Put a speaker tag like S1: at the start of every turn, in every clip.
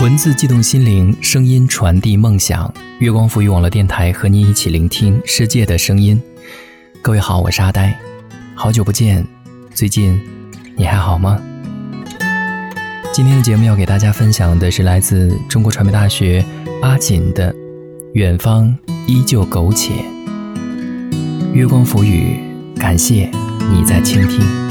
S1: 文字悸动心灵，声音传递梦想。月光赋予网络电台和您一起聆听世界的声音。各位好，我是阿呆，好久不见，最近你还好吗？今天的节目要给大家分享的是来自中国传媒大学阿锦的《远方依旧苟且》。月光赋予，感谢你在倾听。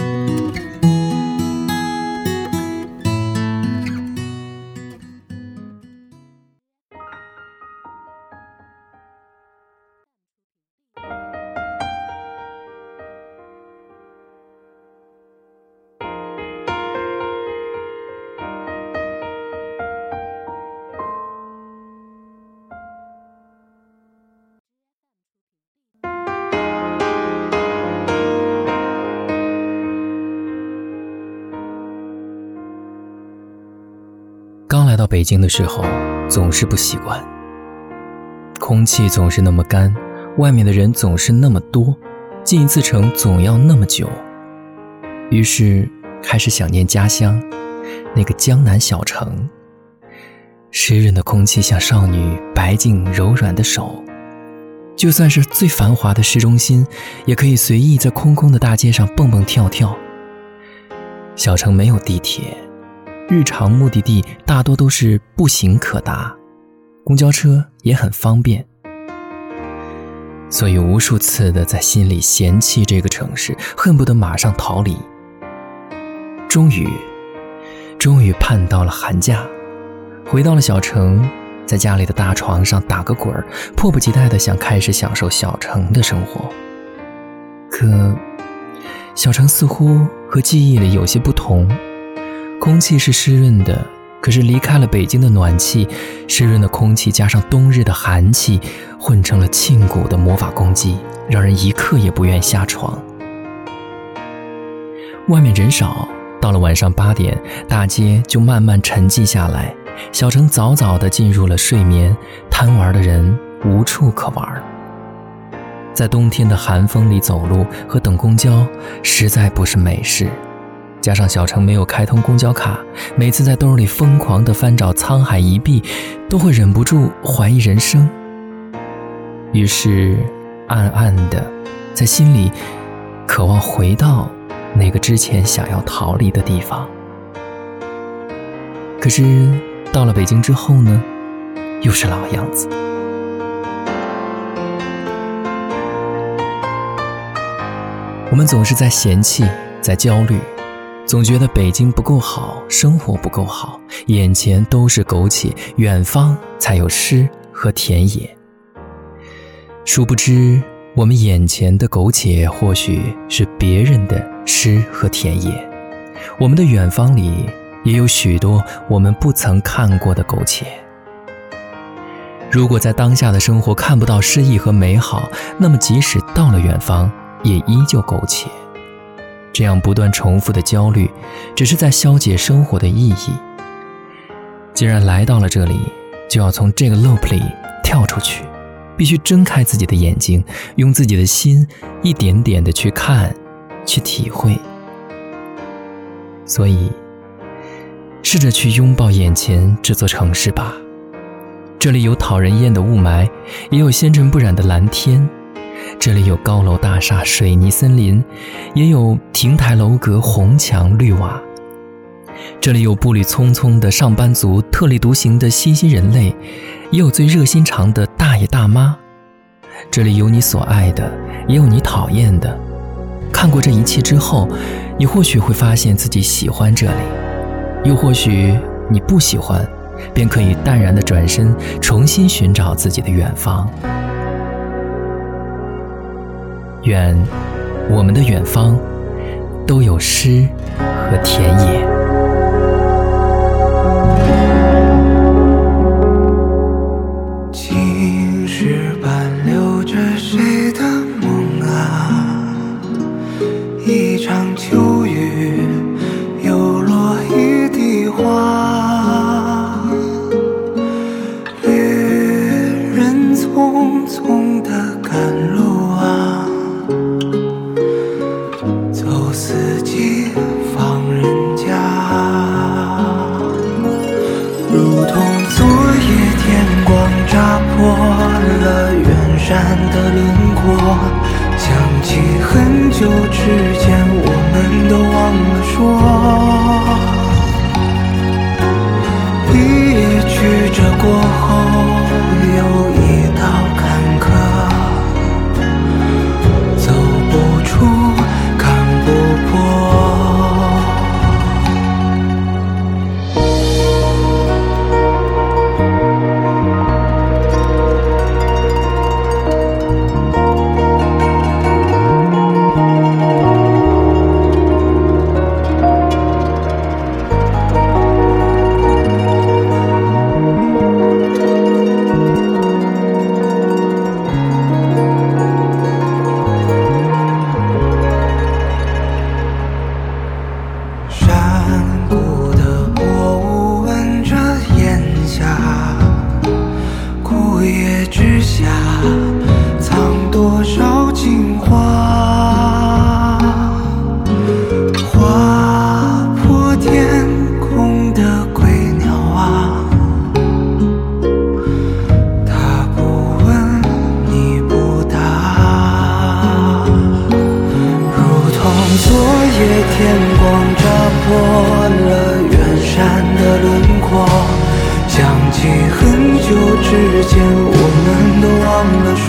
S1: 刚来到北京的时候，总是不习惯。空气总是那么干，外面的人总是那么多，进一次城总要那么久。于是开始想念家乡，那个江南小城。湿润的空气像少女白净柔软的手，就算是最繁华的市中心，也可以随意在空空的大街上蹦蹦跳跳。小城没有地铁。日常目的地大多都是步行可达，公交车也很方便，所以无数次的在心里嫌弃这个城市，恨不得马上逃离。终于，终于盼到了寒假，回到了小城，在家里的大床上打个滚儿，迫不及待的想开始享受小城的生活。可，小城似乎和记忆里有些不同。空气是湿润的，可是离开了北京的暖气，湿润的空气加上冬日的寒气，混成了沁骨的魔法攻击，让人一刻也不愿下床。外面人少，到了晚上八点，大街就慢慢沉寂下来，小城早早地进入了睡眠，贪玩的人无处可玩。在冬天的寒风里走路和等公交，实在不是美事。加上小城没有开通公交卡，每次在兜里疯狂地翻找沧海一碧，都会忍不住怀疑人生。于是，暗暗的在心里渴望回到那个之前想要逃离的地方。可是到了北京之后呢，又是老样子。我们总是在嫌弃，在焦虑。总觉得北京不够好，生活不够好，眼前都是苟且，远方才有诗和田野。殊不知，我们眼前的苟且或许是别人的诗和田野，我们的远方里也有许多我们不曾看过的苟且。如果在当下的生活看不到诗意和美好，那么即使到了远方，也依旧苟且。这样不断重复的焦虑，只是在消解生活的意义。既然来到了这里，就要从这个 loop 里跳出去，必须睁开自己的眼睛，用自己的心一点点的去看，去体会。所以，试着去拥抱眼前这座城市吧。这里有讨人厌的雾霾，也有纤尘不染的蓝天。这里有高楼大厦、水泥森林，也有亭台楼阁、红墙绿瓦。这里有步履匆匆的上班族、特立独行的新兴人类，也有最热心肠的大爷大妈。这里有你所爱的，也有你讨厌的。看过这一切之后，你或许会发现自己喜欢这里，又或许你不喜欢，便可以淡然的转身，重新寻找自己的远方。愿我们的远方都有诗和田野。
S2: 青石板留着谁。记很久之前我们都忘了说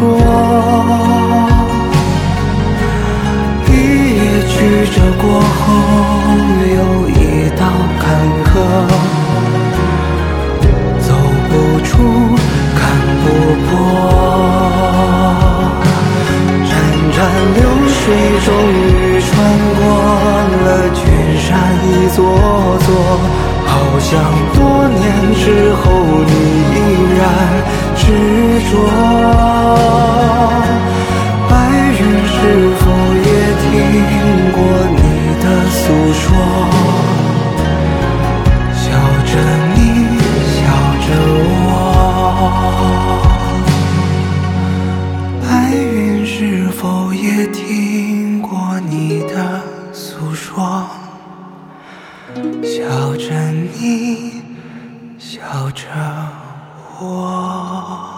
S2: 一叶曲折过后又一道坎坷好像多年之后你依然执着。笑着你，笑着我。